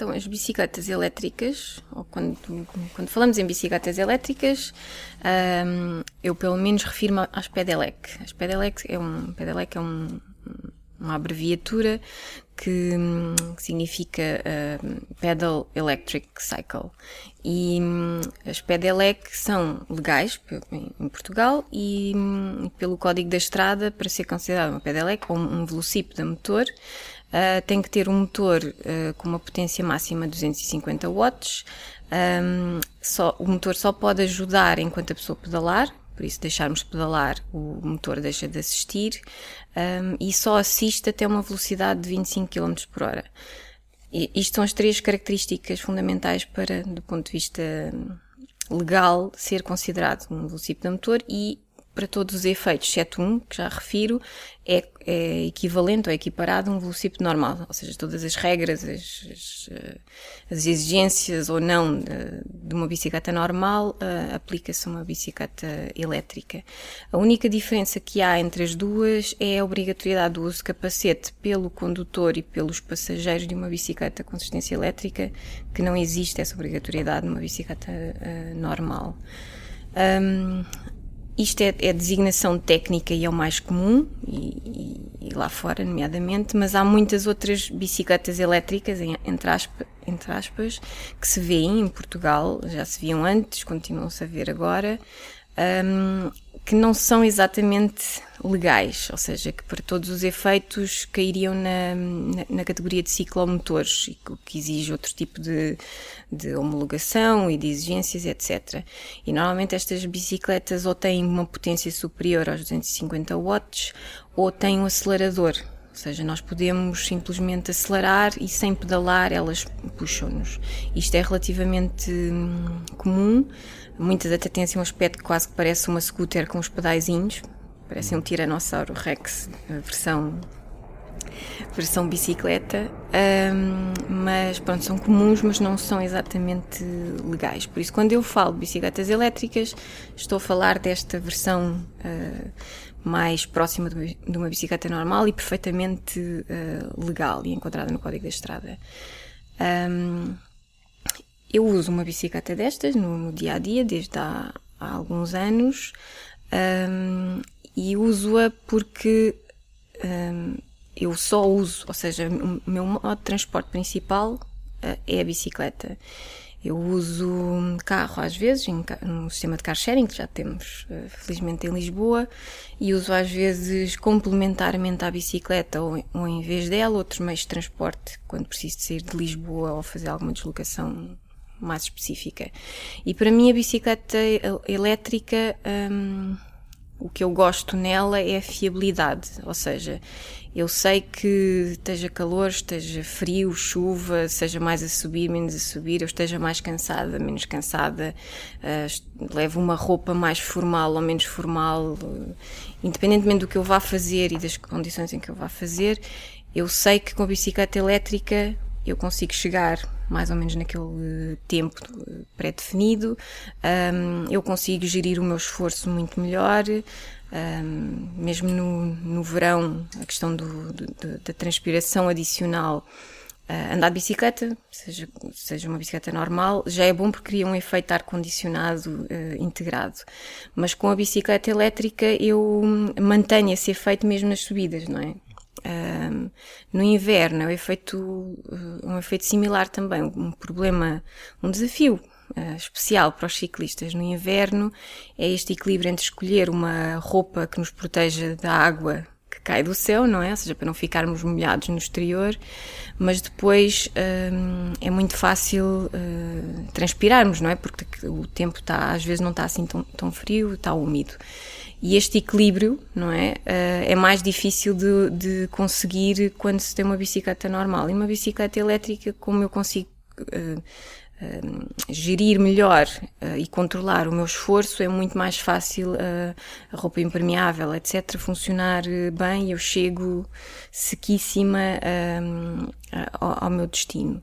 Então, as bicicletas elétricas, ou quando, quando falamos em bicicletas elétricas, um, eu pelo menos refiro-me às pedelec. As pedelec é um, pedelec é um, uma abreviatura que, que significa uh, Pedal Electric Cycle. E um, as pedelec são legais em Portugal e pelo Código da Estrada, para ser considerada uma pedelec ou um velocípedo a motor, Uh, tem que ter um motor uh, com uma potência máxima de 250 watts. Um, só, o motor só pode ajudar enquanto a pessoa pedalar, por isso deixarmos pedalar, o motor deixa de assistir um, e só assiste até uma velocidade de 25 km por hora. E, isto são as três características fundamentais para, do ponto de vista legal, ser considerado um velocípedo motor e para todos os efeitos, exceto um, que já refiro, é, é equivalente ou equiparado a um velocípedo normal. Ou seja, todas as regras, as, as, eh, as exigências ou não de, de uma bicicleta normal uh, aplica-se a uma bicicleta elétrica. A única diferença que há entre as duas é a obrigatoriedade do uso de capacete pelo condutor e pelos passageiros de uma bicicleta com assistência elétrica, que não existe essa obrigatoriedade numa bicicleta uh, normal. Um, isto é, é designação técnica e é o mais comum, e, e, lá fora, nomeadamente, mas há muitas outras bicicletas elétricas, entre aspas, entre aspas que se vêem em Portugal, já se viam antes, continuam-se a ver agora, um, que não são exatamente legais, ou seja, que para todos os efeitos cairiam na, na, na categoria de ciclomotores, o que exige outro tipo de, de homologação e de exigências, etc. E normalmente estas bicicletas ou têm uma potência superior aos 250 watts ou têm um acelerador, ou seja, nós podemos simplesmente acelerar e sem pedalar elas puxam-nos. Isto é relativamente hum, comum. Muitas até têm assim um aspecto que quase que parece uma scooter com os pedaizinhos. Parece um Tiranossauro Rex, versão versão bicicleta, um, mas pronto, são comuns, mas não são exatamente legais. Por isso, quando eu falo de bicicletas elétricas, estou a falar desta versão uh, mais próxima de uma bicicleta normal e perfeitamente uh, legal e encontrada no Código da Estrada. Um, eu uso uma bicicleta destas no, no, dia a dia, desde há, há alguns anos, um, e uso-a porque um, eu só uso, ou seja, o meu modo de transporte principal uh, é a bicicleta. Eu uso carro às vezes, em, no sistema de car sharing, que já temos uh, felizmente em Lisboa, e uso às vezes complementarmente à bicicleta ou, ou em vez dela outros meios de transporte, quando preciso de sair de Lisboa ou fazer alguma deslocação mais específica. E para mim a bicicleta elétrica, um, o que eu gosto nela é a fiabilidade, ou seja, eu sei que esteja calor, esteja frio, chuva, seja mais a subir, menos a subir, eu esteja mais cansada, menos cansada, uh, levo uma roupa mais formal ou menos formal, uh, independentemente do que eu vá fazer e das condições em que eu vá fazer, eu sei que com a bicicleta elétrica eu consigo chegar mais ou menos naquele tempo pré-definido, um, eu consigo gerir o meu esforço muito melhor, um, mesmo no, no verão, a questão do, do, da transpiração adicional. Uh, andar de bicicleta, seja, seja uma bicicleta normal, já é bom porque cria um efeito ar-condicionado uh, integrado. Mas com a bicicleta elétrica eu mantenho esse efeito mesmo nas subidas, não é? Um, no inverno é um efeito, uh, um efeito similar também, um problema, um desafio uh, especial para os ciclistas. No inverno é este equilíbrio entre escolher uma roupa que nos proteja da água cai do céu, não é? Ou seja, para não ficarmos molhados no exterior, mas depois um, é muito fácil uh, transpirarmos, não é? Porque o tempo está, às vezes não está assim tão, tão frio, está úmido. E este equilíbrio, não é? Uh, é mais difícil de, de, conseguir quando se tem uma bicicleta normal. E uma bicicleta elétrica, como eu consigo uh, uh, gerir melhor e controlar o meu esforço, é muito mais fácil a roupa impermeável, etc., funcionar bem. Eu chego sequíssima ao, ao meu destino.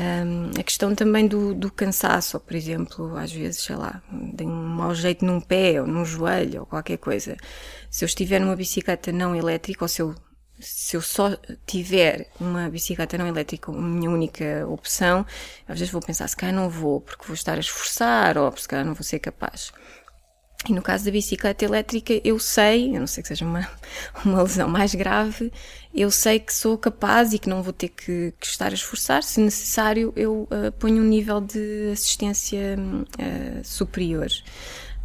Um, a questão também do, do, cansaço, por exemplo, às vezes, sei lá, tenho um mau jeito num pé ou num joelho ou qualquer coisa. Se eu estiver numa bicicleta não elétrica ou se eu se eu só tiver uma bicicleta não elétrica como minha única opção, às vezes vou pensar, se calhar não vou, porque vou estar a esforçar, ou se calhar não vou ser capaz. E no caso da bicicleta elétrica, eu sei, a não sei que seja uma, uma lesão mais grave, eu sei que sou capaz e que não vou ter que, que estar a esforçar. Se necessário, eu uh, ponho um nível de assistência uh, superior.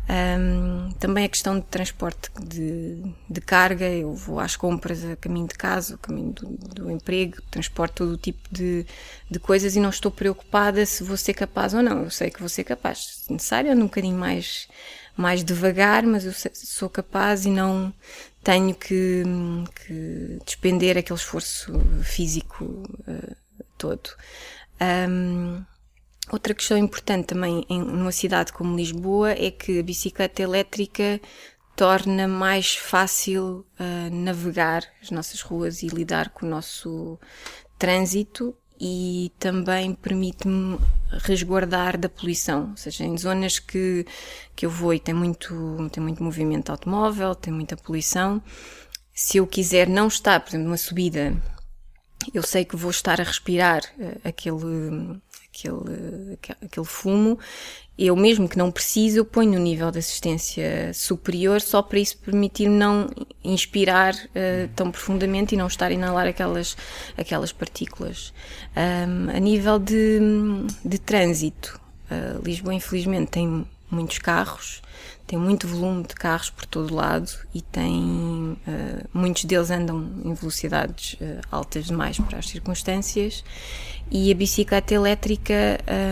Um, também a questão de transporte de, de, carga, eu vou às compras a caminho de casa, a caminho do, do emprego, transporte todo o tipo de, de, coisas e não estou preocupada se vou ser capaz ou não. Eu sei que vou ser capaz. Se necessário, ando um bocadinho mais, mais devagar, mas eu sou capaz e não tenho que, que despender aquele esforço físico uh, todo. Um, Outra questão importante também em numa cidade como Lisboa é que a bicicleta elétrica torna mais fácil uh, navegar as nossas ruas e lidar com o nosso trânsito e também permite-me resguardar da poluição, ou seja, em zonas que, que eu vou e tem muito, tem muito movimento automóvel, tem muita poluição, se eu quiser não estar, por exemplo, numa subida, eu sei que vou estar a respirar uh, aquele, aquele, aquele fumo, eu mesmo que não precise, eu ponho no nível de assistência superior só para isso permitir não inspirar uh, tão profundamente e não estar a inalar aquelas, aquelas partículas. Um, a nível de, de trânsito, uh, Lisboa infelizmente tem muitos carros, tem muito volume de carros por todo lado e tem uh, muitos deles andam em velocidades uh, altas demais para as circunstâncias e a bicicleta elétrica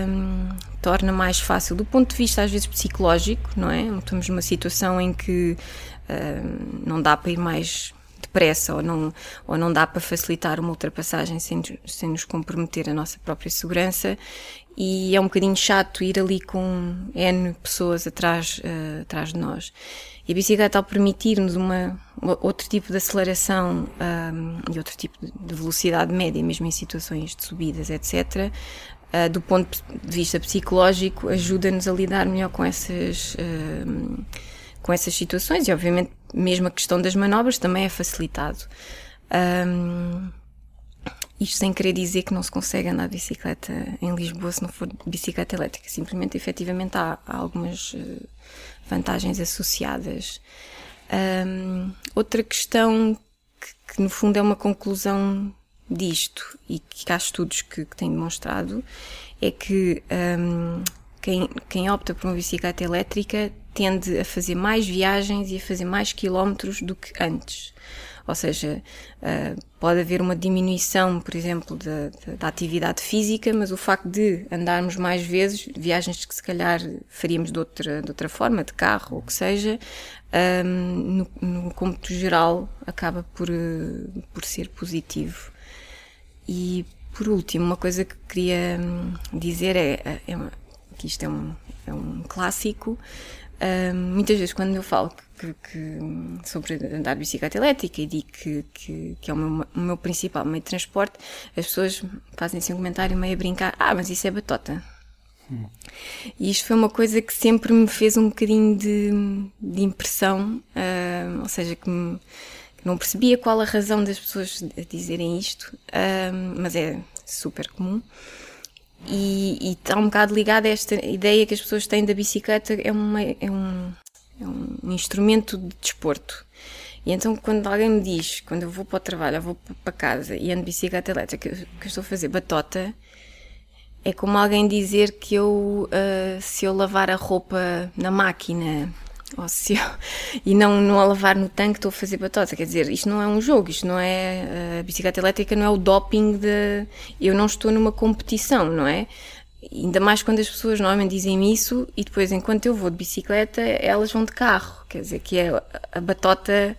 um, torna mais fácil do ponto de vista às vezes psicológico, não é? Estamos numa situação em que um, não dá para ir mais depressa ou não, ou não dá para facilitar uma ultrapassagem sem, sem nos comprometer a nossa própria segurança e é um bocadinho chato ir ali com N pessoas atrás, uh, atrás de nós. E a bicicleta, ao permitir-nos uma, outro tipo de aceleração um, e outro tipo de velocidade média, mesmo em situações de subidas, etc., uh, eh, do ponto de vista psicológico, ajuda-nos a lidar melhor com essas, uh, com essas situações e, obviamente, mesmo a questão das manobras também é facilitado. Um, isto sem querer dizer que não se consegue andar de bicicleta em Lisboa se não for bicicleta elétrica. Simplesmente, efetivamente, há, há algumas uh, vantagens associadas. Um, outra questão que, que, no fundo, é uma conclusão disto e que há estudos que, que têm demonstrado é que um, quem, quem opta por uma bicicleta elétrica tende a fazer mais viagens e a fazer mais quilómetros do que antes. Ou seja, uh, pode haver uma diminuição, por exemplo, da, da, atividade física, mas o facto de andarmos mais vezes, viagens que se calhar faríamos de outra, de outra forma, de carro ou o que seja, um, no, no cômputo geral acaba por, uh, por ser positivo. E por último, uma coisa que queria hum, dizer é, é, é que isto é um, é um clássico, muitas vezes quando eu falo que, que, sobre andar de bicicleta elétrica e digo que, que, que é o meu, o meu, principal meio de transporte, as pessoas fazem assim um comentário meio a brincar, ah, mas isso é batota. Hum. E isto foi uma coisa que sempre me fez um bocadinho de, de impressão, uh, ou seja, que, me, não percebia qual a razão das pessoas dizerem isto, uh, mas é super comum. E, está um bocado ligado a esta ideia que as pessoas têm da bicicleta, é, uma, é, um, é um instrumento de desporto. E então, quando alguém me diz, quando eu vou para o trabalho, eu vou para casa e ando de bicicleta elétrica, que eu estou a fazer batota, é como alguém dizer que eu, uh, se eu lavar a roupa na máquina ou se eu, e não, não a lavar no tanque estou a fazer batota. Quer dizer, isto não é um jogo, isto não é. A bicicleta elétrica não é o doping de. Eu não estou numa competição, não é? Ainda mais quando as pessoas normalmente dizem isso e depois, enquanto eu vou de bicicleta, elas vão de carro. Quer dizer, que é a batota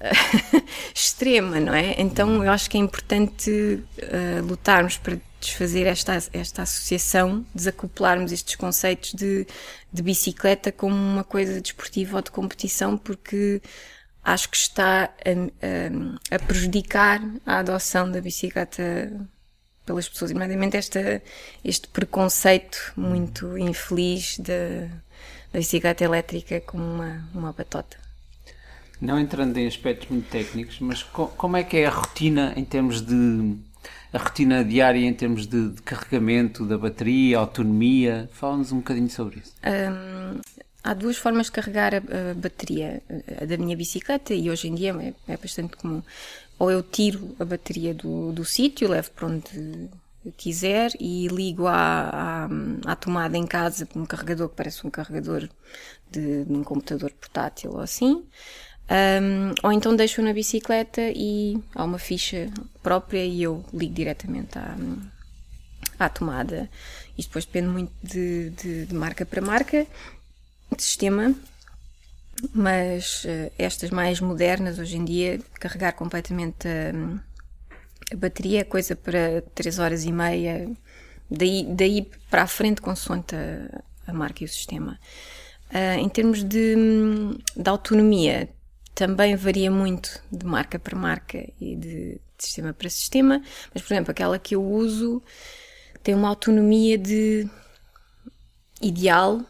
extrema, não é? Então eu acho que é importante uh, lutarmos para desfazer esta, esta associação, desacoplarmos estes conceitos de, de bicicleta como uma coisa desportiva ou de competição, porque acho que está a, a, a prejudicar a adoção da bicicleta pelas pessoas, nomeadamente esta, este preconceito muito infeliz da, da bicicleta elétrica como uma, uma batota. Não entrando em aspectos muito técnicos, mas co como é que é a rotina em termos de a rotina diária em termos de, de carregamento da bateria, autonomia? Fala-nos um bocadinho sobre isso. Um, há duas formas de carregar a, bateria a da minha bicicleta e hoje em dia é, é bastante comum. Ou eu tiro a bateria do, do sítio, levo para onde quiser e ligo à, à, à, tomada em casa um carregador que parece um carregador de, de um computador portátil ou assim. Um, ou então deixo na bicicleta e há uma ficha própria e eu ligo diretamente à, à tomada. Isto depois depende muito de, de, de marca para marca, de sistema, mas uh, estas mais modernas hoje em dia, carregar completamente a, a, bateria é coisa para 3 horas e meia, daí, daí para a frente, consoante a, a marca e o sistema. Uh, em termos de, de autonomia, também varia muito de marca para marca e de, de sistema para sistema, mas, por exemplo, aquela que eu uso tem uma autonomia de ideal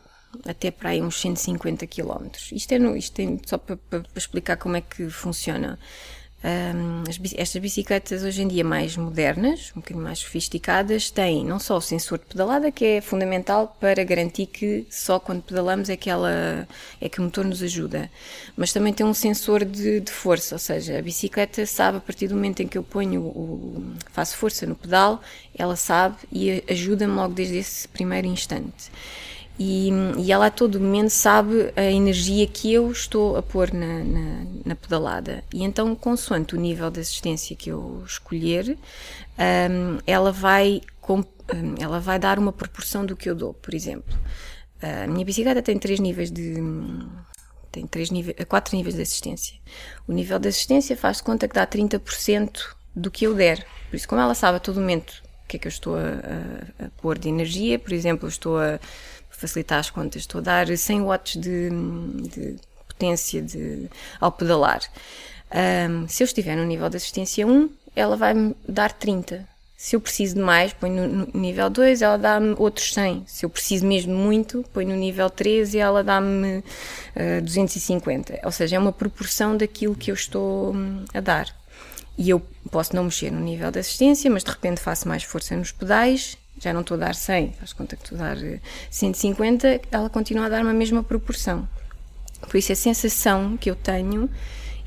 até para aí uns 150 km. Isto é, no, isto é só para, para, para, explicar como é que funciona. Um, as, estas bicicletas hoje em dia mais modernas, um bocadinho mais sofisticadas, têm não só o sensor de pedalada, que é fundamental para garantir que só quando pedalamos é que, ela, é que o motor nos ajuda, mas também tem um sensor de, de força, ou seja, a bicicleta sabe a partir do momento em que eu ponho o, faço força no pedal, ela sabe e ajuda-me logo desde esse primeiro instante e, e, ela a todo momento sabe a energia que eu estou a pôr na, na, na pedalada. E então, consoante o nível de assistência que eu escolher, um, ela, vai, um, ela vai dar uma proporção do que eu dou. Por exemplo, a minha bicicleta tem três níveis de. tem três níveis, quatro níveis de assistência. O nível de assistência faz conta que dá 30% do que eu der. Por isso, como ela sabe a todo momento o que é que eu estou a, a, a pôr de energia, por exemplo, eu estou a facilitar as contas, estou a dar 100 watts de, de potência de, ao pedalar. Um, se eu estiver no nível de assistência 1, ela vai-me dar 30. Se eu preciso de mais, ponho no, no nível 2, ela dá-me outros 100. Se eu preciso mesmo muito, ponho no nível 3 e ela dá-me uh, 250. Ou seja, é uma proporção daquilo que eu estou um, a dar. E eu posso não mexer no nível de assistência, mas de repente faço mais força nos pedais já não estou a dar 100, faz conta que estou a dar 150, eh, ela continua a dar uma mesma proporção. Por isso a sensação que eu tenho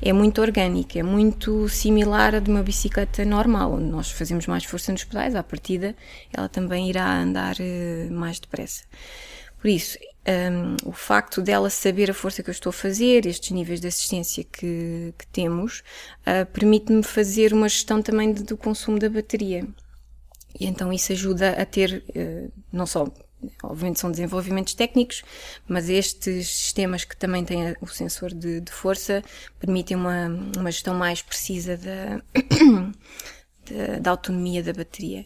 é muito orgânica, é muito similar à de uma bicicleta normal, onde nós fazemos mais força nos pedais, à partida ela também irá andar uh, mais depressa. Por isso, um, ehm, o facto dela saber a força que eu estou a fazer, estes níveis de assistência que, que temos, uh, permite-me fazer uma gestão também do consumo da bateria. E então isso ajuda a ter, eh, não só, obviamente são desenvolvimentos técnicos, mas estes sistemas que também têm o sensor de, de força permitem uma, uma gestão mais precisa da, da, da autonomia da bateria.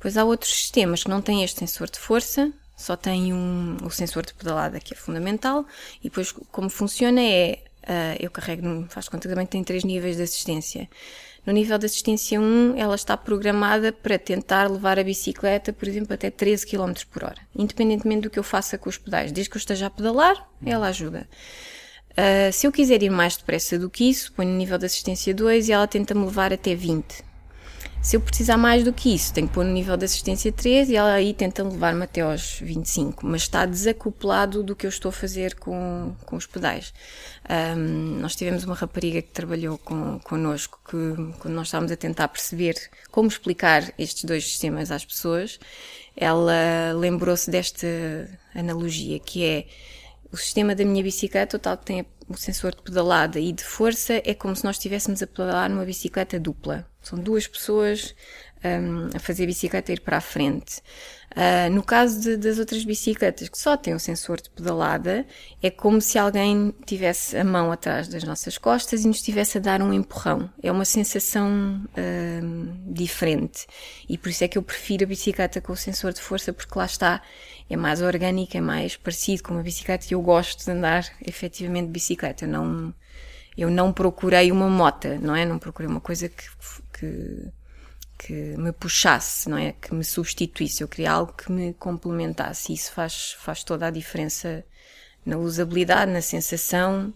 Pois há outros sistemas que não têm este sensor de força, só têm um, o sensor de pedalada que é fundamental, e depois como funciona é, uh, eu carrego, faz conta que também tem três níveis de assistência. No nível de assistência 1, ela está programada para tentar levar a bicicleta, por exemplo, até 13 km por hora, independentemente do que eu faça com os pedais. Desde que eu esteja a pedalar, ela ajuda. Uh, se eu quiser ir mais depressa do que isso, ponho no nível de assistência 2 e ela tenta-me levar até 20. Se eu precisar mais do que isso, tenho que pôr no nível de assistência 3 e ela aí tenta levar-me até aos 25, mas está desacoplado do que eu estou a fazer com, com os pedais. Um, nós tivemos uma rapariga que trabalhou com, connosco, que quando nós estávamos a tentar perceber como explicar estes dois sistemas às pessoas, ela lembrou-se desta analogia, que é o sistema da minha bicicleta, o tal que tem o sensor de pedalada e de força, é como se nós estivéssemos a pedalar numa bicicleta dupla. São duas pessoas um, a fazer a bicicleta ir para a frente. Uh, no caso de, das outras bicicletas que só têm o sensor de pedalada, é como se alguém tivesse a mão atrás das nossas costas e nos estivesse a dar um empurrão. É uma sensação uh, diferente. E por isso é que eu prefiro a bicicleta com o sensor de força, porque lá está, é mais orgânica, é mais parecido com uma bicicleta e eu gosto de andar efetivamente de bicicleta. Eu não, eu não procurei uma mota, não é? Não procurei uma coisa que, que que me puxasse, não é? Que me substituísse. Eu queria algo que me complementasse. E isso faz, faz toda a diferença na usabilidade, na sensação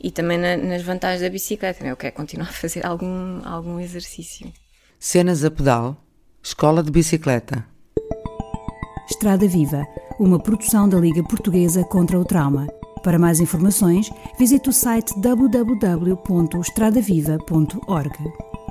e também na, nas vantagens da bicicleta. Né? Eu quero continuar a fazer algum, algum exercício. Cenas a pedal, Escola de Bicicleta. Estrada Viva, uma produção da Liga Portuguesa contra o Trauma. Para mais informações, visite o site www.estradaviva.org.